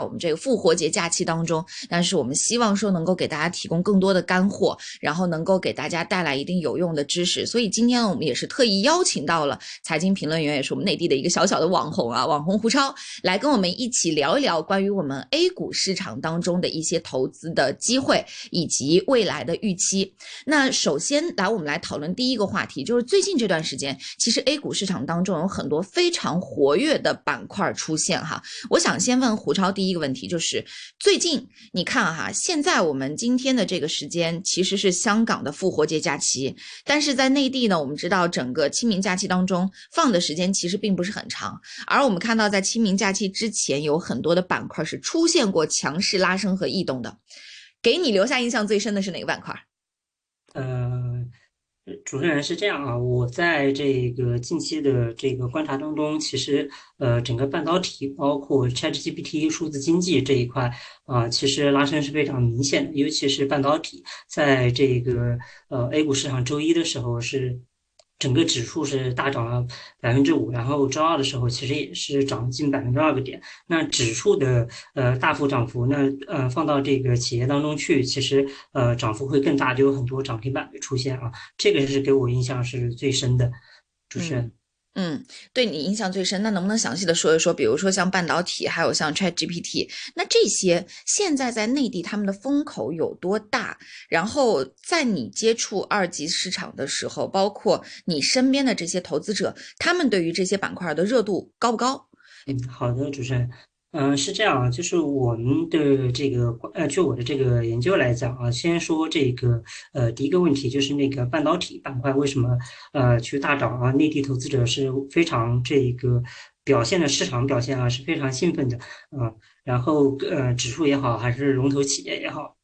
我们这个复活节假期当中，但是我们希望说能够给大家提供更多的干货，然后能够给大家带来一定有用的知识。所以今天，我们也是特意邀请到了财经评论员，也是我们内地的一个小小的网红啊，网红胡超，来跟我们一起聊一聊关于我们 A 股市场当中的一些投资的机会以及未来的预期。那首先来，我们来讨论第一个话题，就是最近这段时间，其实 A 股市场当中有很多非常活跃的板块出现哈。我想先问胡超第一。一个问题就是，最近你看哈，现在我们今天的这个时间其实是香港的复活节假期，但是在内地呢，我们知道整个清明假期当中放的时间其实并不是很长，而我们看到在清明假期之前有很多的板块是出现过强势拉升和异动的，给你留下印象最深的是哪个板块？呃。主持人是这样啊，我在这个近期的这个观察当中，其实呃，整个半导体包括 ChatGPT 数字经济这一块啊，其实拉升是非常明显的，尤其是半导体，在这个呃 A 股市场周一的时候是。整个指数是大涨了百分之五，然后周二的时候其实也是涨近百分之二个点。那指数的呃大幅涨幅，那呃放到这个企业当中去，其实呃涨幅会更大，就有很多涨停板的出现啊。这个是给我印象是最深的，主持人。嗯对你印象最深，那能不能详细的说一说？比如说像半导体，还有像 ChatGPT，那这些现在在内地他们的风口有多大？然后在你接触二级市场的时候，包括你身边的这些投资者，他们对于这些板块的热度高不高？嗯，好的，主持人。嗯，是这样啊，就是我们的这个呃，就我的这个研究来讲啊，先说这个呃，第一个问题就是那个半导体板块为什么呃去大涨啊？内地投资者是非常这个表现的市场表现啊是非常兴奋的啊，然后呃指数也好还是龙头企业也好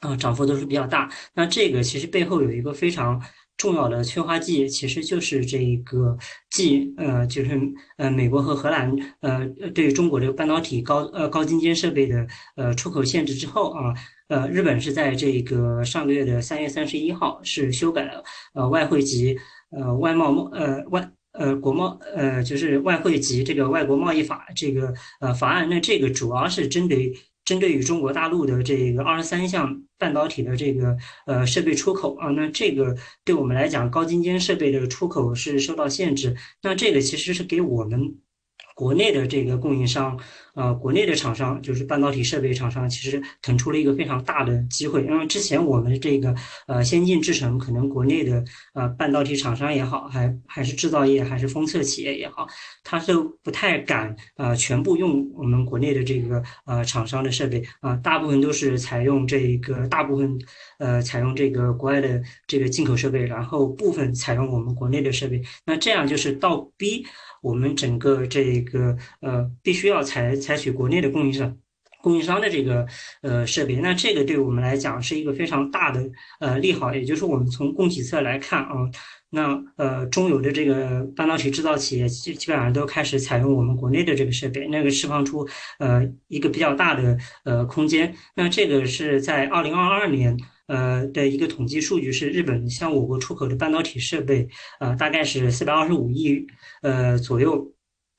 啊，涨幅都是比较大。那这个其实背后有一个非常。重要的催化剂其实就是这个，继呃，就是呃，美国和荷兰呃，对中国这个半导体高呃高精尖设备的呃出口限制之后啊，呃，日本是在这个上个月的三月三十一号是修改了呃外汇及呃外贸贸呃外呃国贸呃就是外汇及这个外国贸易法这个呃法案，那这个主要是针对。针对于中国大陆的这个二十三项半导体的这个呃设备出口啊，那这个对我们来讲，高精尖设备的出口是受到限制。那这个其实是给我们国内的这个供应商。呃，国内的厂商就是半导体设备厂商，其实腾出了一个非常大的机会。因为之前我们这个呃先进制程，可能国内的呃半导体厂商也好，还还是制造业，还是封测企业也好，他都不太敢呃全部用我们国内的这个呃厂商的设备啊，大部分都是采用这个大部分呃采用这个国外的这个进口设备，然后部分采用我们国内的设备。那这样就是倒逼我们整个这个呃必须要采。采取国内的供应商、供应商的这个呃设备，那这个对我们来讲是一个非常大的呃利好。也就是我们从供给侧来看啊，那呃中游的这个半导体制造企业基基本上都开始采用我们国内的这个设备，那个释放出呃一个比较大的呃空间。那这个是在二零二二年呃的一个统计数据，是日本向我国出口的半导体设备呃大概是四百二十五亿呃左右。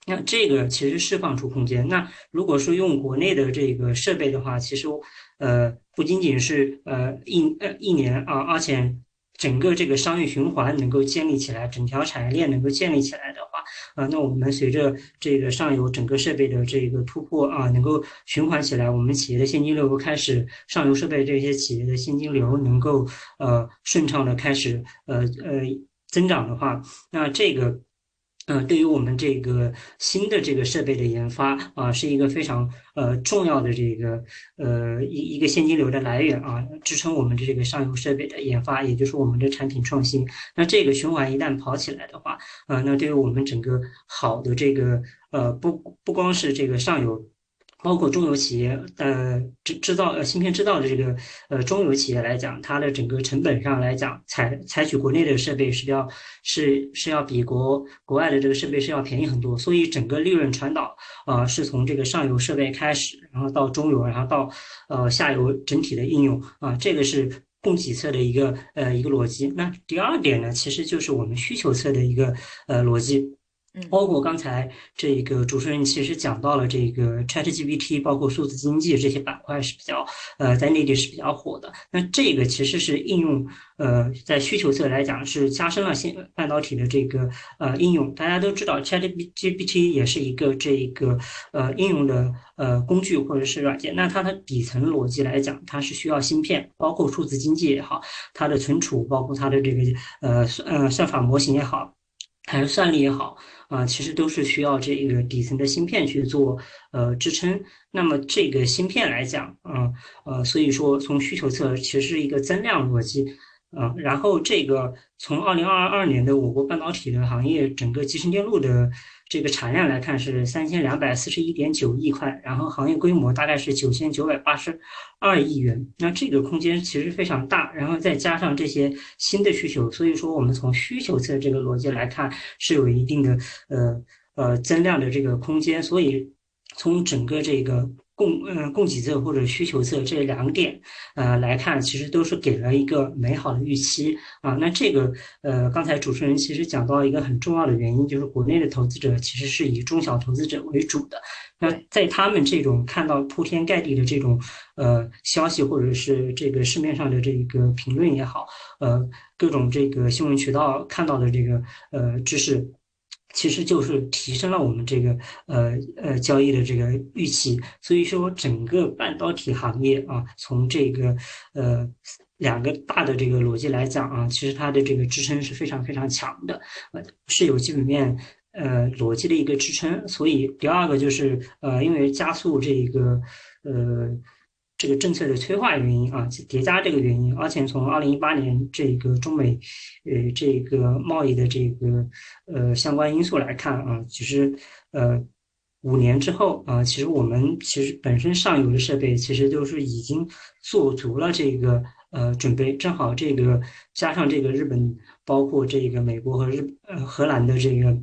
那这个其实释放出空间。那如果说用国内的这个设备的话，其实呃不仅仅是呃一呃一年啊，而且整个这个商业循环能够建立起来，整条产业链能够建立起来的话，啊，那我们随着这个上游整个设备的这个突破啊，能够循环起来，我们企业的现金流开始上游设备这些企业的现金流能够呃顺畅的开始呃呃增长的话，那这个。嗯，对于我们这个新的这个设备的研发啊，是一个非常呃重要的这个呃一一个现金流的来源啊，支撑我们的这个上游设备的研发，也就是我们的产品创新。那这个循环一旦跑起来的话，啊，那对于我们整个好的这个呃不不光是这个上游。包括中游企业，呃，制制造呃芯片制造的这个呃中游企业来讲，它的整个成本上来讲，采采取国内的设备是要是是要比国国外的这个设备是要便宜很多，所以整个利润传导啊是从这个上游设备开始，然后到中游，然后到呃下游整体的应用啊，这个是供给侧的一个呃一个逻辑。那第二点呢，其实就是我们需求侧的一个呃逻辑。包括刚才这个主持人其实讲到了这个 ChatGPT，包括数字经济这些板块是比较呃在内地是比较火的。那这个其实是应用呃在需求侧来讲是加深了现半导体的这个呃应用。大家都知道 ChatGPT 也是一个这一个呃应用的呃工具或者是软件。那它的底层逻辑来讲，它是需要芯片，包括数字经济也好，它的存储，包括它的这个呃算呃算法模型也好。还是算力也好啊，其实都是需要这个底层的芯片去做呃支撑。那么这个芯片来讲嗯呃，所以说从需求侧其实是一个增量逻辑啊。然后这个从二零二二年的我国半导体的行业整个集成电路的。这个产量来看是三千两百四十一点九亿块，然后行业规模大概是九千九百八十二亿元。那这个空间其实非常大，然后再加上这些新的需求，所以说我们从需求侧这个逻辑来看是有一定的呃呃增量的这个空间。所以从整个这个。供嗯供给侧或者需求侧这两点呃来看，其实都是给了一个美好的预期啊。那这个呃刚才主持人其实讲到一个很重要的原因，就是国内的投资者其实是以中小投资者为主的。那在他们这种看到铺天盖地的这种呃消息，或者是这个市面上的这个评论也好，呃各种这个新闻渠道看到的这个呃知识。其实就是提升了我们这个呃呃交易的这个预期，所以说整个半导体行业啊，从这个呃两个大的这个逻辑来讲啊，其实它的这个支撑是非常非常强的，呃是有基本面呃逻辑的一个支撑。所以第二个就是呃因为加速这个呃。这个政策的催化原因啊，叠加这个原因，而且从二零一八年这个中美，呃，这个贸易的这个呃相关因素来看啊，其实呃五年之后啊，其实我们其实本身上游的设备其实都是已经做足了这个呃准备，正好这个加上这个日本，包括这个美国和日呃荷兰的这个。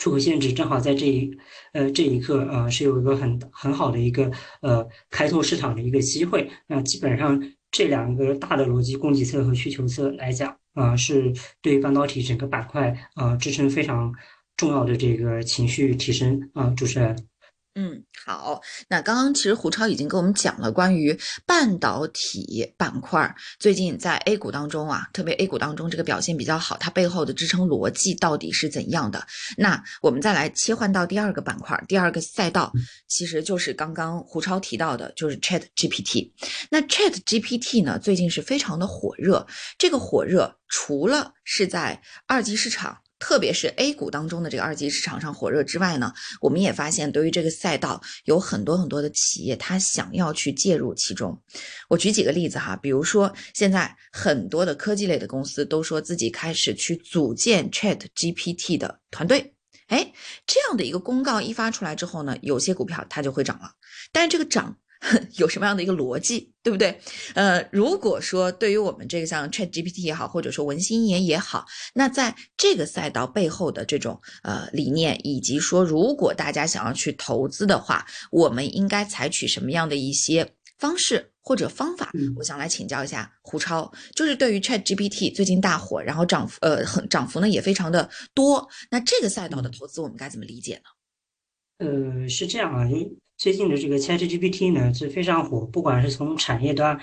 出口限制正好在这一呃这一刻呃是有一个很很好的一个呃开拓市场的一个机会。那基本上这两个大的逻辑，供给侧和需求侧来讲啊，是对半导体整个板块啊支撑非常重要的这个情绪提升啊，主持人。嗯，好。那刚刚其实胡超已经跟我们讲了关于半导体板块最近在 A 股当中啊，特别 A 股当中这个表现比较好，它背后的支撑逻辑到底是怎样的？那我们再来切换到第二个板块，第二个赛道，其实就是刚刚胡超提到的，就是 Chat GPT。那 Chat GPT 呢，最近是非常的火热。这个火热除了是在二级市场。特别是 A 股当中的这个二级市场上火热之外呢，我们也发现对于这个赛道有很多很多的企业，它想要去介入其中。我举几个例子哈，比如说现在很多的科技类的公司都说自己开始去组建 Chat GPT 的团队，哎，这样的一个公告一发出来之后呢，有些股票它就会涨了，但是这个涨。有什么样的一个逻辑，对不对？呃，如果说对于我们这个像 Chat GPT 也好，或者说文心一言也好，那在这个赛道背后的这种呃理念，以及说如果大家想要去投资的话，我们应该采取什么样的一些方式或者方法？我想来请教一下胡超，就是对于 Chat GPT 最近大火，然后涨幅呃很涨幅呢也非常的多，那这个赛道的投资我们该怎么理解呢？呃，是这样啊，因为。最近的这个 ChatGPT 呢是非常火，不管是从产业端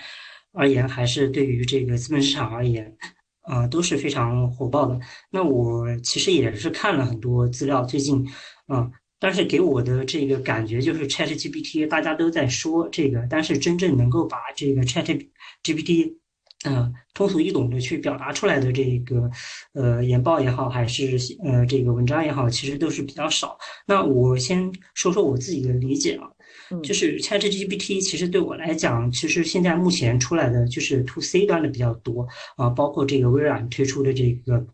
而言，还是对于这个资本市场而言，啊都是非常火爆的。那我其实也是看了很多资料，最近啊，但是给我的这个感觉就是 ChatGPT 大家都在说这个，但是真正能够把这个 ChatGPT 嗯，通俗易懂的去表达出来的这个，呃，研报也好，还是呃这个文章也好，其实都是比较少。那我先说说我自己的理解啊，就是 ChatGPT 其实对我来讲，其实现在目前出来的就是 To C 端的比较多啊，包括这个微软推出的这个。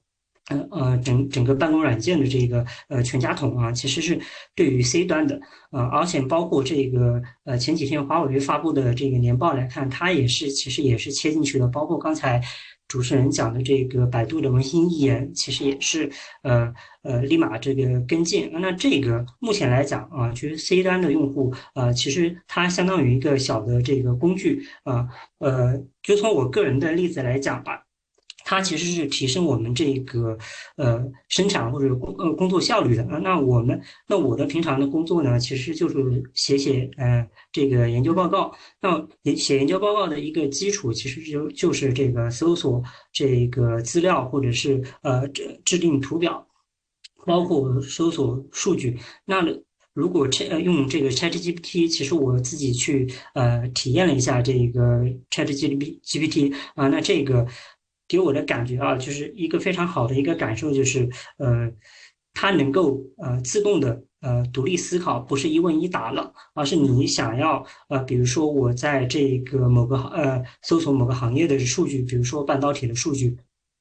呃呃，整整个办公软件的这个呃全家桶啊，其实是对于 C 端的，呃，而且包括这个呃前几天华为发布的这个年报来看，它也是其实也是切进去的，包括刚才主持人讲的这个百度的文心一言，其实也是呃呃立马这个跟进。那这个目前来讲啊，其实 C 端的用户呃，其实它相当于一个小的这个工具啊，呃，就从我个人的例子来讲吧。它其实是提升我们这个呃生产或者工呃工作效率的啊。那我们那我的平常的工作呢，其实就是写写呃这个研究报告。那写研究报告的一个基础，其实就就是这个搜索这个资料，或者是呃制制定图表，包括搜索数据。那如果呃用这个 ChatGPT，其实我自己去呃体验了一下这个 ChatGPT 啊，那这个。给我的感觉啊，就是一个非常好的一个感受，就是呃，它能够呃自动的呃独立思考，不是一问一答了，而是你想要呃，比如说我在这个某个行呃搜索某个行业的数据，比如说半导体的数据，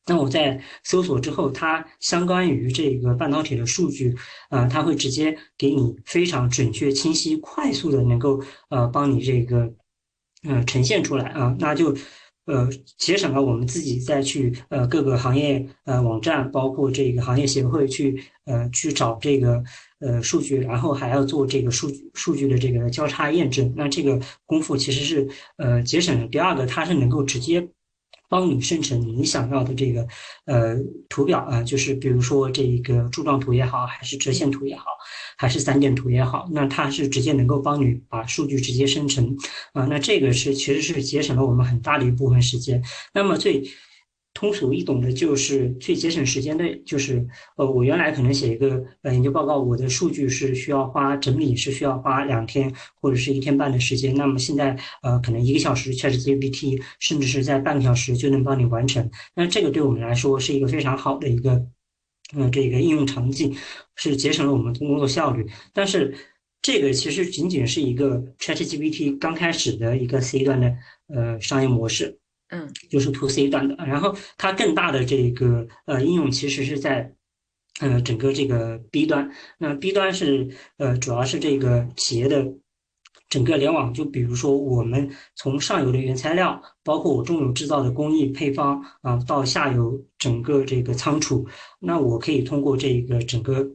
那我在搜索之后，它相关于这个半导体的数据，呃，它会直接给你非常准确、清晰、快速的能够呃帮你这个嗯呈现出来啊，那就。呃，节省了我们自己再去呃各个行业呃网站，包括这个行业协会去呃去找这个呃数据，然后还要做这个数据数据的这个交叉验证，那这个功夫其实是呃节省了。第二个，它是能够直接。帮你生成你想要的这个呃图表啊，就是比如说这个柱状图也好，还是折线图也好，还是散点图也好，那它是直接能够帮你把数据直接生成啊，那这个是其实是节省了我们很大的一部分时间。那么最通俗易懂的就是最节省时间的，就是呃，我原来可能写一个呃研究报告，我的数据是需要花整理是需要花两天或者是一天半的时间，那么现在呃可能一个小时，ChatGPT 甚至是在半个小时就能帮你完成。那这个对我们来说是一个非常好的一个呃这个应用场景，是节省了我们工作效率。但是这个其实仅仅是一个 ChatGPT 刚开始的一个 C 端的呃商业模式。嗯，就是 to C 端的，然后它更大的这个呃应用其实是在呃整个这个 B 端，那 B 端是呃主要是这个企业的整个联网，就比如说我们从上游的原材料，包括我中游制造的工艺配方啊，到下游整个这个仓储，那我可以通过这个整个。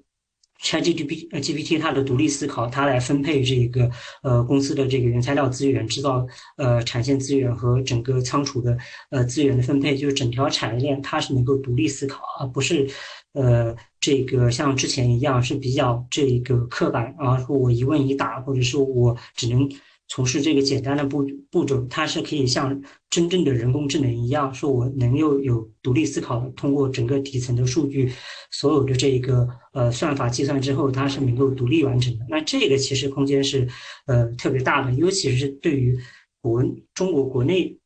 ChatGPT 呃 GPT 它的独立思考，它来分配这个呃公司的这个原材料资源、制造呃产线资源和整个仓储的呃资源的分配，就是整条产业链它是能够独立思考，而不是呃这个像之前一样是比较这个刻板啊，说我一问一答，或者说我只能。从事这个简单的步步骤，它是可以像真正的人工智能一样，说我能又有独立思考，通过整个底层的数据，所有的这个呃算法计算之后，它是能够独立完成的。那这个其实空间是呃特别大的，尤其是对于国中国国内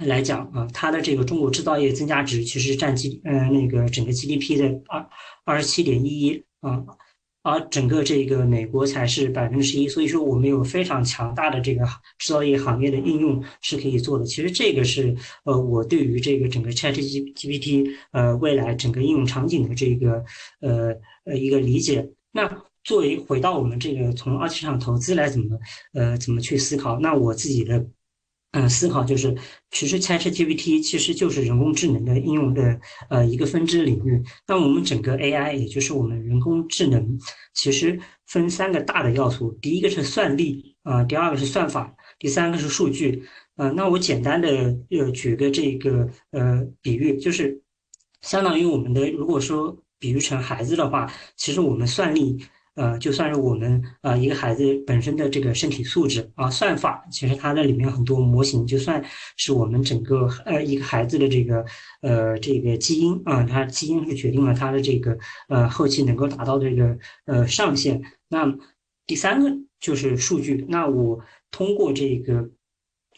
来讲啊，它的这个中国制造业增加值其实占 G 呃那个整个 GDP 的二二十七点一一啊。而整个这个美国才是百分之十一，所以说我们有非常强大的这个制造业行业的应用是可以做的。其实这个是呃我对于这个整个 ChatGPT 呃未来整个应用场景的这个呃呃一个理解。那作为回到我们这个从二级市场投资来怎么呃怎么去思考？那我自己的。嗯，思考就是，其实 ChatGPT 其实就是人工智能的应用的呃一个分支领域。那我们整个 AI，也就是我们人工智能，其实分三个大的要素。第一个是算力啊，第二个是算法，第三个是数据。啊，那我简单的呃举个这个呃比喻，就是相当于我们的如果说比喻成孩子的话，其实我们算力。呃，就算是我们呃一个孩子本身的这个身体素质啊，算法其实它的里面很多模型，就算是我们整个呃一个孩子的这个呃这个基因啊，它基因是决定了他的这个呃后期能够达到这个呃上限。那第三个就是数据，那我通过这个。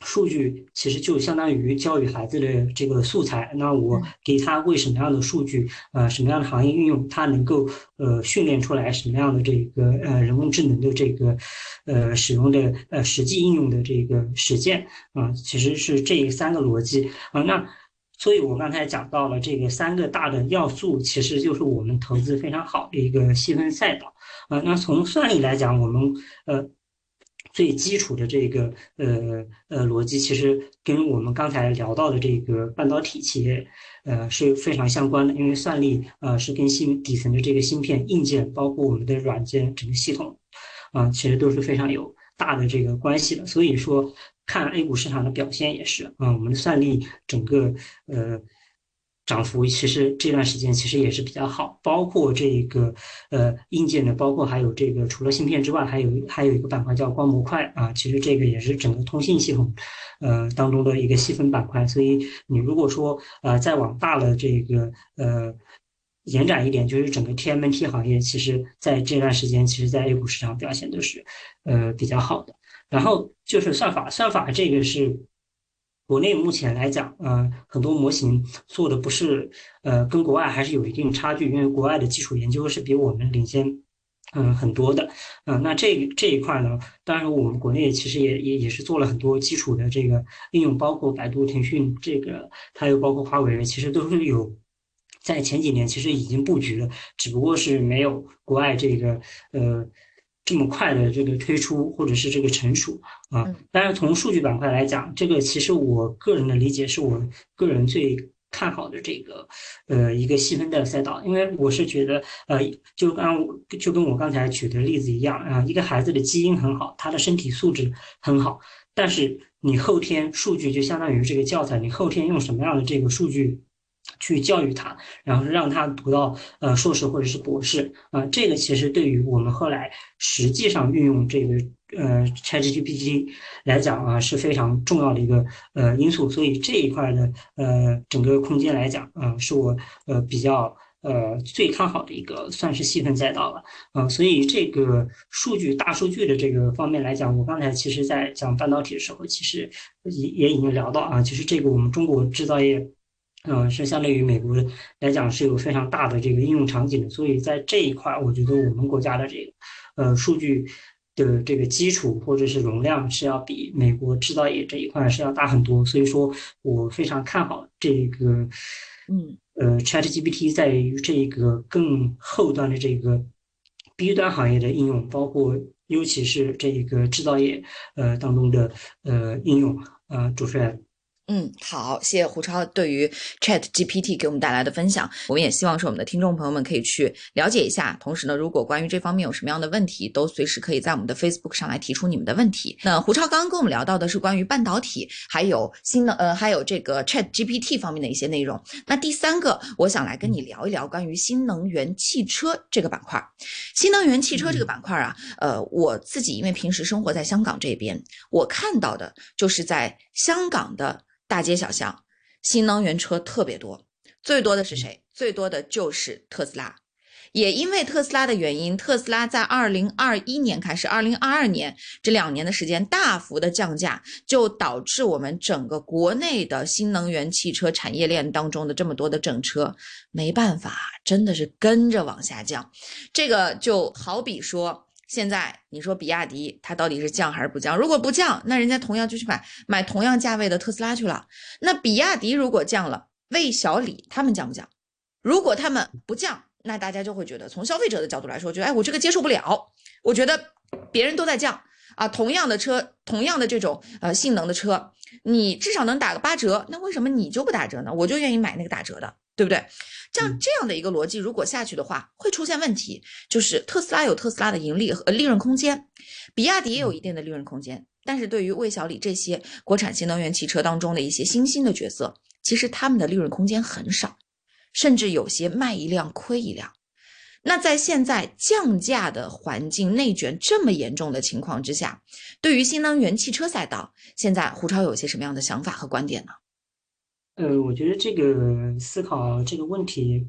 数据其实就相当于教育孩子的这个素材。那我给他喂什么样的数据，呃，什么样的行业应用，他能够呃训练出来什么样的这个呃人工智能的这个呃使用的呃实际应用的这个实践啊，其实是这三个逻辑啊。那所以我刚才讲到了这个三个大的要素，其实就是我们投资非常好的一个细分赛道啊。那从算力来讲，我们呃。最基础的这个呃呃逻辑，其实跟我们刚才聊到的这个半导体企业，呃是非常相关的。因为算力呃是跟芯底层的这个芯片硬件，包括我们的软件整个系统，啊其实都是非常有大的这个关系的。所以说看 A 股市场的表现也是啊，我们的算力整个呃涨幅其实这段时间其实也是比较好，包括这个呃硬件的，包括还有这个除了芯片之外，还有还有一个板块叫光模块啊，其实这个也是整个通信系统呃当中的一个细分板块。所以你如果说呃再往大了这个呃延展一点，就是整个 TMT 行业，其实在这段时间，其实在 A 股市场表现都是呃比较好的。然后就是算法，算法这个是。国内目前来讲，呃，很多模型做的不是，呃，跟国外还是有一定差距，因为国外的基础研究是比我们领先，嗯，很多的，嗯，那这这一块呢，当然我们国内其实也也也是做了很多基础的这个应用，包括百度、腾讯这个，还有包括华为，其实都是有在前几年其实已经布局了，只不过是没有国外这个，呃。这么快的这个推出，或者是这个成熟啊，当然从数据板块来讲，这个其实我个人的理解是我个人最看好的这个呃一个细分的赛道，因为我是觉得呃就刚就跟我刚才举的例子一样啊，一个孩子的基因很好，他的身体素质很好，但是你后天数据就相当于这个教材，你后天用什么样的这个数据？去教育他，然后让他读到呃硕士或者是博士啊，这个其实对于我们后来实际上运用这个呃 ChatGPT 来讲啊是非常重要的一个呃因素，所以这一块的呃整个空间来讲啊，是我呃比较呃最看好的一个算是细分赛道了啊，所以这个数据大数据的这个方面来讲，我刚才其实在讲半导体的时候，其实也也已经聊到啊，其实这个我们中国制造业。嗯，是相对于美国来讲是有非常大的这个应用场景的，所以在这一块，我觉得我们国家的这个呃数据的这个基础或者是容量是要比美国制造业这一块是要大很多，所以说我非常看好这个，嗯，呃，ChatGPT 在于这个更后端的这个 B 端行业的应用，包括尤其是这个制造业呃当中的呃应用，呃，主持人。嗯，好，谢谢胡超对于 Chat GPT 给我们带来的分享。我们也希望是我们的听众朋友们可以去了解一下。同时呢，如果关于这方面有什么样的问题，都随时可以在我们的 Facebook 上来提出你们的问题。那胡超刚刚跟我们聊到的是关于半导体，还有新的呃，还有这个 Chat GPT 方面的一些内容。那第三个，我想来跟你聊一聊关于新能源汽车这个板块。新能源汽车这个板块啊，呃，我自己因为平时生活在香港这边，我看到的就是在香港的。大街小巷，新能源车特别多，最多的是谁？最多的就是特斯拉。也因为特斯拉的原因，特斯拉在二零二一年开始，二零二二年这两年的时间大幅的降价，就导致我们整个国内的新能源汽车产业链当中的这么多的整车，没办法，真的是跟着往下降。这个就好比说。现在你说比亚迪它到底是降还是不降？如果不降，那人家同样就去买买同样价位的特斯拉去了。那比亚迪如果降了，魏小李他们降不降？如果他们不降，那大家就会觉得从消费者的角度来说，觉得哎，我这个接受不了。我觉得别人都在降啊，同样的车，同样的这种呃性能的车，你至少能打个八折，那为什么你就不打折呢？我就愿意买那个打折的，对不对？像这样的一个逻辑，如果下去的话，会出现问题。就是特斯拉有特斯拉的盈利和利润空间，比亚迪也有一定的利润空间。但是对于魏小李这些国产新能源汽车当中的一些新兴的角色，其实他们的利润空间很少，甚至有些卖一辆亏一辆。那在现在降价的环境、内卷这么严重的情况之下，对于新能源汽车赛道，现在胡超有些什么样的想法和观点呢？呃，我觉得这个思考这个问题，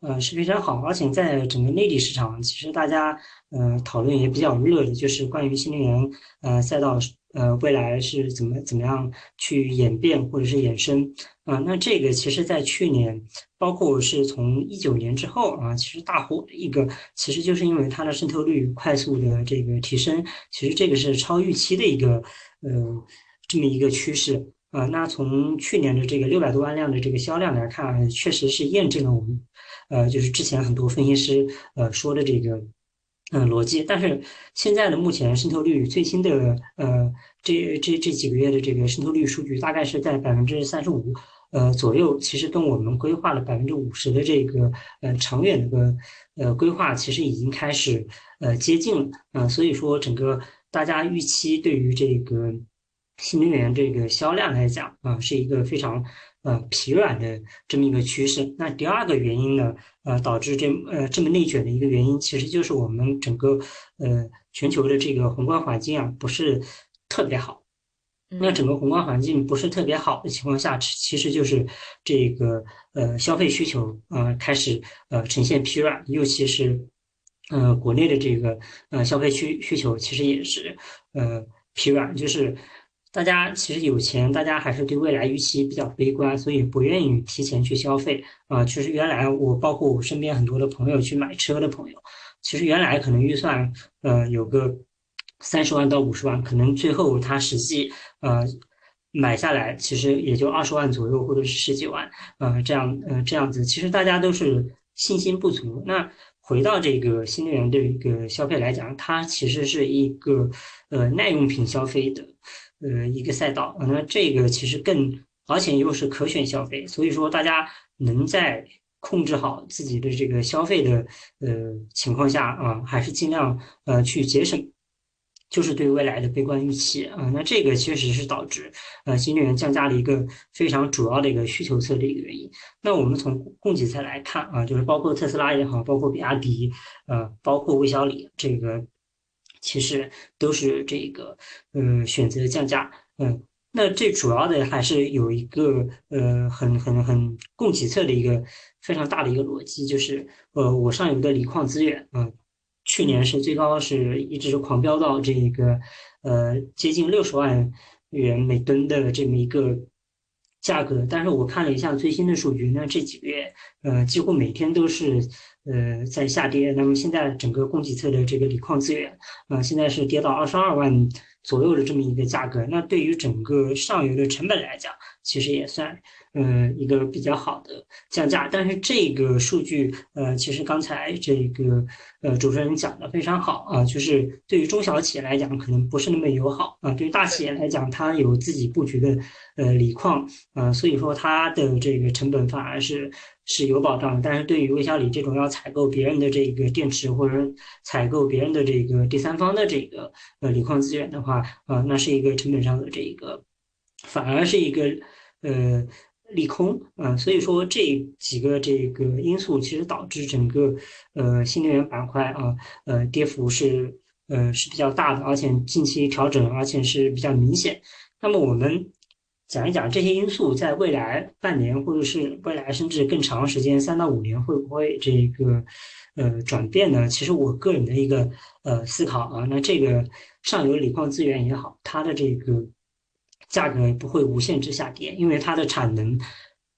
呃是非常好，而且在整个内地市场，其实大家呃讨论也比较热的，就是关于新能源呃赛道呃未来是怎么怎么样去演变或者是衍生啊。那这个其实在去年，包括是从一九年之后啊，其实大火的一个，其实就是因为它的渗透率快速的这个提升，其实这个是超预期的一个呃这么一个趋势。啊，那从去年的这个六百多万辆的这个销量来看，确实是验证了我们，呃，就是之前很多分析师呃说的这个，嗯，逻辑。但是现在的目前渗透率最新的呃这这这几个月的这个渗透率数据大概是在百分之三十五呃左右，其实跟我们规划了百分之五十的这个呃长远的个呃规划，其实已经开始呃接近了啊。所以说整个大家预期对于这个。新能源这个销量来讲啊，是一个非常呃疲软的这么一个趋势。那第二个原因呢，呃，导致这呃这么内卷的一个原因，其实就是我们整个呃全球的这个宏观环境啊，不是特别好。那整个宏观环境不是特别好的情况下，其实就是这个呃消费需求呃开始呃呈现疲软，尤其是呃国内的这个呃消费需需求其实也是呃疲软，就是大家其实有钱，大家还是对未来预期比较悲观，所以不愿意提前去消费啊。其实原来我包括我身边很多的朋友去买车的朋友，其实原来可能预算呃有个。三十万到五十万，可能最后他实际呃买下来，其实也就二十万左右，或者是十几万，呃这样呃这样子，其实大家都是信心不足。那回到这个新能源的一个消费来讲，它其实是一个呃耐用品消费的呃一个赛道。那这个其实更而且又是可选消费，所以说大家能在控制好自己的这个消费的呃情况下啊，还是尽量呃去节省。就是对未来的悲观预期啊，那这个确实是导致呃新能源降价的一个非常主要的一个需求侧的一个原因。那我们从供给侧来看啊，就是包括特斯拉也好，包括比亚迪，呃，包括魏小李，这个其实都是这个呃选择降价。嗯，那最主要的还是有一个呃很很很供给侧的一个非常大的一个逻辑，就是呃我上游的锂矿资源啊。去年是最高是一直狂飙到这个，呃，接近六十万元每吨的这么一个价格，但是我看了一下最新的数据，那这几个月，呃，几乎每天都是，呃，在下跌。那么现在整个供给侧的这个锂矿资源，啊，现在是跌到二十二万左右的这么一个价格。那对于整个上游的成本来讲，其实也算。呃，一个比较好的降价，但是这个数据，呃，其实刚才这个呃主持人讲的非常好啊，就是对于中小企业来讲，可能不是那么友好啊，对于大企业来讲，它有自己布局的呃锂矿啊，所以说它的这个成本反而是是有保障。但是对于微小锂这种要采购别人的这个电池或者采购别人的这个第三方的这个呃锂矿资源的话啊，那是一个成本上的这一个，反而是一个呃。利空啊，所以说这几个这个因素其实导致整个呃新能源板块啊呃跌幅是呃是比较大的，而且近期调整而且是比较明显。那么我们讲一讲这些因素在未来半年或者是未来甚至更长时间三到五年会不会这个呃转变呢？其实我个人的一个呃思考啊，那这个上游锂矿资源也好，它的这个。价格不会无限制下跌，因为它的产能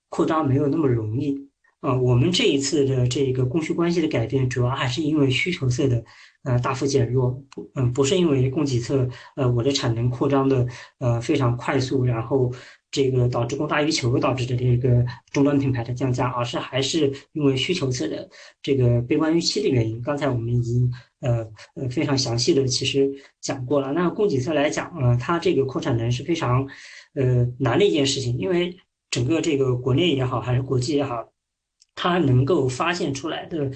扩张没有那么容易啊。我们这一次的这个供需关系的改变，主要还是因为需求侧的呃大幅减弱，不嗯不是因为供给侧呃我的产能扩张的呃非常快速，然后这个导致供大于求导致的这个终端品牌的降价，而是还是因为需求侧的这个悲观预期的原因。刚才我们已经。呃呃，非常详细的其实讲过了。那供给侧来讲啊，它这个扩产能是非常呃难的一件事情，因为整个这个国内也好，还是国际也好，它能够发现出来的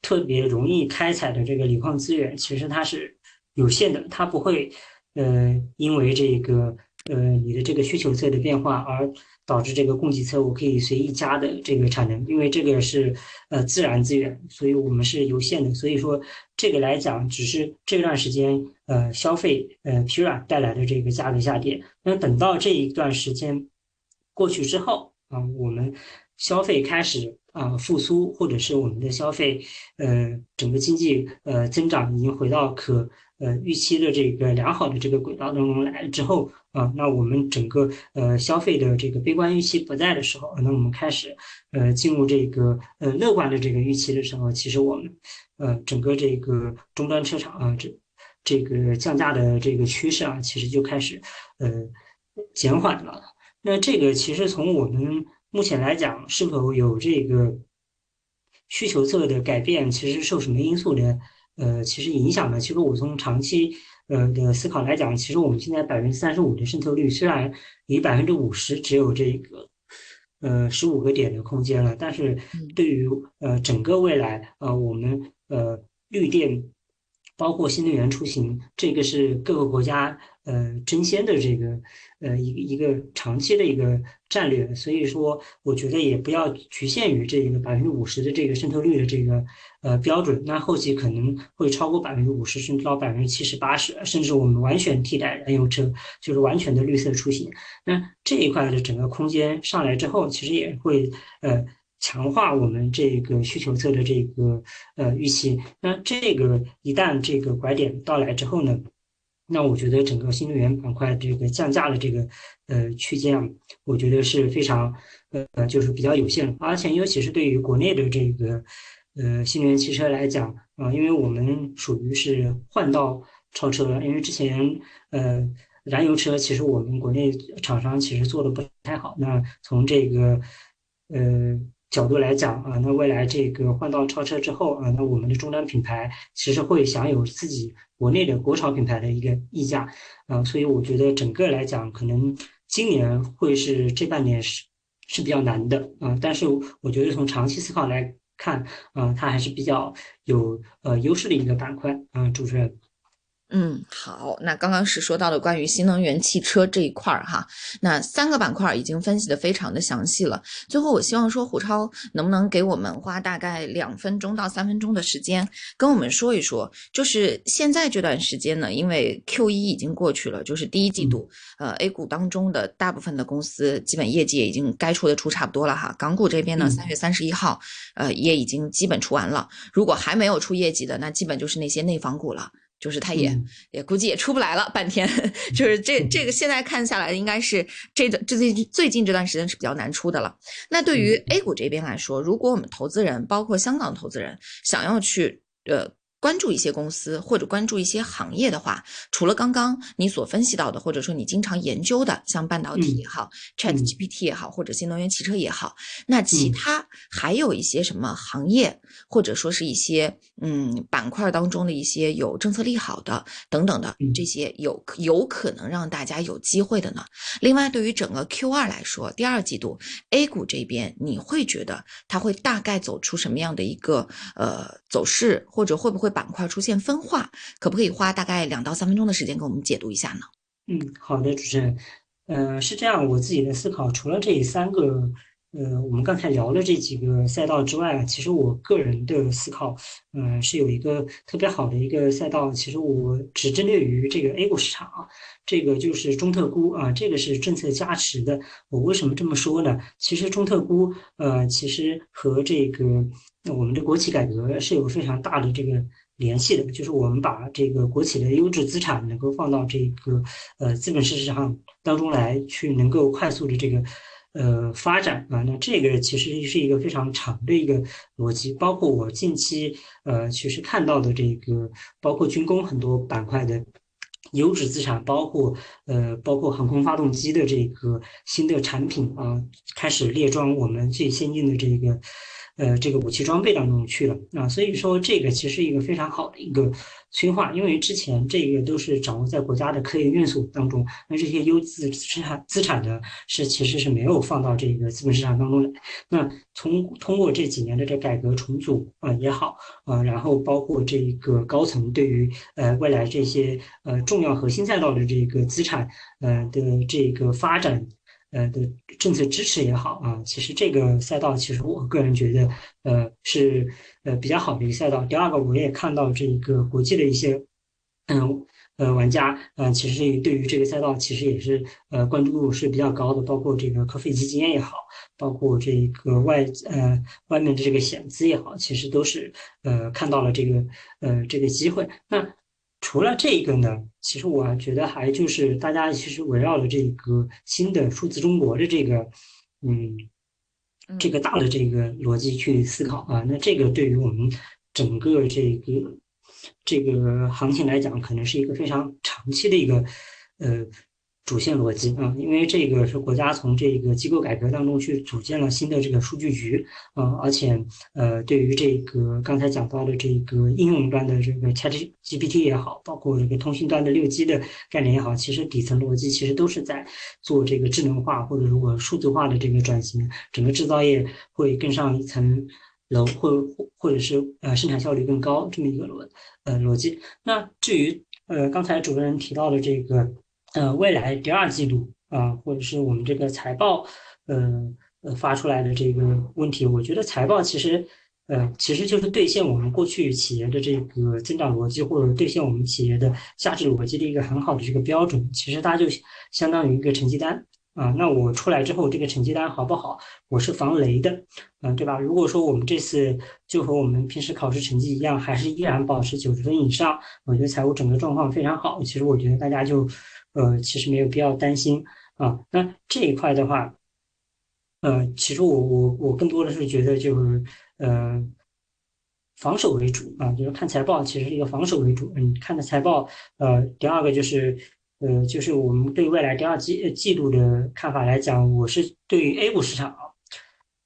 特别容易开采的这个锂矿资源，其实它是有限的，它不会呃因为这个呃你的这个需求侧的变化而。导致这个供给侧我可以随意加的这个产能，因为这个是呃自然资源，所以我们是有限的。所以说这个来讲，只是这段时间呃消费呃疲软带来的这个价格下跌。那等到这一段时间过去之后啊，我们消费开始啊复苏，或者是我们的消费呃整个经济呃增长已经回到可。呃，预期的这个良好的这个轨道当中来了之后啊，那我们整个呃消费的这个悲观预期不在的时候，那我们开始呃进入这个呃乐观的这个预期的时候，其实我们呃整个这个终端车厂啊，这这个降价的这个趋势啊，其实就开始呃减缓了。那这个其实从我们目前来讲，是否有这个需求侧的改变，其实受什么因素的？呃，其实影响呢，其实我从长期呃的思考来讲，其实我们现在百分之三十五的渗透率，虽然离百分之五十只有这个呃十五个点的空间了，但是对于呃整个未来呃我们呃绿电包括新能源出行，这个是各个国家呃争先的这个呃一个一个长期的一个战略。所以说，我觉得也不要局限于这个百分之五十的这个渗透率的这个呃标准，那后期可能会超过百分之五十，甚至到百分之七十、八十，甚至我们完全替代燃油车，就是完全的绿色出行。那这一块的整个空间上来之后，其实也会呃。强化我们这个需求侧的这个呃预期，那这个一旦这个拐点到来之后呢，那我觉得整个新能源板块这个降价的这个呃区间啊，我觉得是非常呃就是比较有限，而且尤其是对于国内的这个呃新能源汽车来讲啊，因为我们属于是换道超车，因为之前呃燃油车其实我们国内厂商其实做的不太好，那从这个呃。角度来讲啊，那未来这个换道超车之后啊，那我们的终端品牌其实会享有自己国内的国潮品牌的一个溢价。啊，所以我觉得整个来讲，可能今年会是这半年是是比较难的。啊，但是我觉得从长期思考来看啊，它还是比较有呃优势的一个板块。啊，主持人。嗯，好，那刚刚是说到了关于新能源汽车这一块儿哈，那三个板块已经分析的非常的详细了。最后，我希望说胡超能不能给我们花大概两分钟到三分钟的时间，跟我们说一说，就是现在这段时间呢，因为 Q 一已经过去了，就是第一季度，呃，A 股当中的大部分的公司基本业绩也已经该出的出差不多了哈。港股这边呢，三月三十一号，呃，也已经基本出完了。如果还没有出业绩的，那基本就是那些内房股了。就是他也也估计也出不来了，半天。就是这这个现在看下来，应该是这这最近最近这段时间是比较难出的了。那对于 A 股这边来说，如果我们投资人，包括香港投资人，想要去呃。关注一些公司或者关注一些行业的话，除了刚刚你所分析到的，或者说你经常研究的，像半导体也好，Chat GPT 也好，或者新能源汽车也好，那其他还有一些什么行业，或者说是一些嗯板块当中的一些有政策利好的等等的这些有有可能让大家有机会的呢？另外，对于整个 Q 二来说，第二季度 A 股这边，你会觉得它会大概走出什么样的一个呃走势，或者会不会？板块出现分化，可不可以花大概两到三分钟的时间给我们解读一下呢？嗯，好的，主持人，呃，是这样，我自己的思考，除了这三个，呃，我们刚才聊的这几个赛道之外，其实我个人的思考，嗯，是有一个特别好的一个赛道，其实我只针对于这个 A 股市场啊，这个就是中特估啊，这个是政策加持的。我为什么这么说呢？其实中特估，呃，其实和这个。我们的国企改革是有非常大的这个联系的，就是我们把这个国企的优质资产能够放到这个呃资本市场当中来，去能够快速的这个呃发展啊。那这个其实是一个非常长的一个逻辑，包括我近期呃其实看到的这个，包括军工很多板块的优质资产，包括呃包括航空发动机的这个新的产品啊，开始列装我们最先进的这个。呃，这个武器装备当中去了啊，所以说这个其实一个非常好的一个催化，因为之前这个都是掌握在国家的科研院所当中，那这些优质资产资产呢是其实是没有放到这个资本市场当中来。那从通过这几年的这改革重组啊也好啊，然后包括这个高层对于呃未来这些呃重要核心赛道的这个资产呃的这个发展。呃的政策支持也好啊，其实这个赛道其实我个人觉得，呃是呃比较好的一个赛道。第二个，我也看到这个国际的一些嗯呃玩家，呃其实对于这个赛道其实也是呃关注度是比较高的，包括这个科技基金也好，包括这个外呃外面的这个险资也好，其实都是呃看到了这个呃这个机会。那除了这个呢，其实我觉得还就是大家其实围绕着这个新的数字中国的这个，嗯，这个大的这个逻辑去思考啊。那这个对于我们整个这个这个行情来讲，可能是一个非常长期的一个呃。主线逻辑啊，因为这个是国家从这个机构改革当中去组建了新的这个数据局啊，而且呃，对于这个刚才讲到的这个应用端的这个 Chat GPT 也好，包括这个通讯端的六 G 的概念也好，其实底层逻辑其实都是在做这个智能化或者如果数字化的这个转型，整个制造业会更上一层楼，或或者是呃生产效率更高这么一个逻呃逻辑。那至于呃刚才主持人提到的这个。呃未来第二季度啊，或者是我们这个财报，呃呃发出来的这个问题，我觉得财报其实。呃，其实就是兑现我们过去企业的这个增长逻辑，或者兑现我们企业的价值逻辑的一个很好的这个标准。其实它就相当于一个成绩单啊。那我出来之后，这个成绩单好不好，我是防雷的，嗯，对吧？如果说我们这次就和我们平时考试成绩一样，还是依然保持九十分以上，我觉得财务整个状况非常好。其实我觉得大家就，呃，其实没有必要担心啊。那这一块的话，呃，其实我我我更多的是觉得就是。呃，防守为主啊，就是看财报，其实是一个防守为主。嗯，看的财报，呃，第二个就是，呃，就是我们对未来第二季季度的看法来讲，我是对于 A 股市场。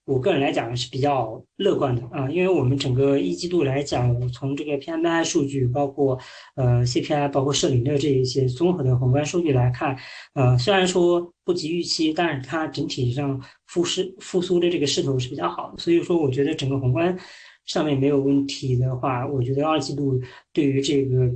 我个人来讲是比较乐观的啊，因为我们整个一季度来讲，我从这个 PMI 数据，包括呃 CPI，包括社零的这一些综合的宏观数据来看，呃，虽然说不及预期，但是它整体上复势复苏的这个势头是比较好的，所以说我觉得整个宏观上面没有问题的话，我觉得二季度对于这个。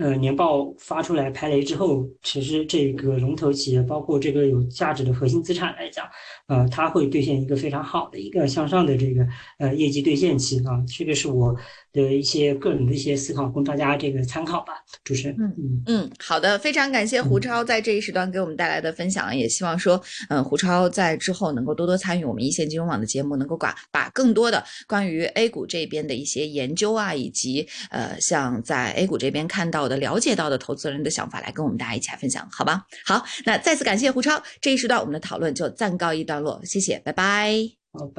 呃，年报发出来排雷之后，其实这个龙头企业，包括这个有价值的核心资产来讲，呃，它会兑现一个非常好的一个向上的这个呃业绩兑现期啊。这个是我的一些个人的一些思考，供大家这个参考吧。主持人，嗯嗯嗯，好的，非常感谢胡超在这一时段给我们带来的分享，也希望说，嗯，胡超在之后能够多多参与我们一线金融网的节目，能够把把更多的关于 A 股这边的一些研究啊，以及呃，像在 A 股这边看到。的了解到的投资人的想法来跟我们大家一起来分享，好吧？好，那再次感谢胡超，这一时段我们的讨论就暂告一段落，谢谢，拜拜。好，拜拜。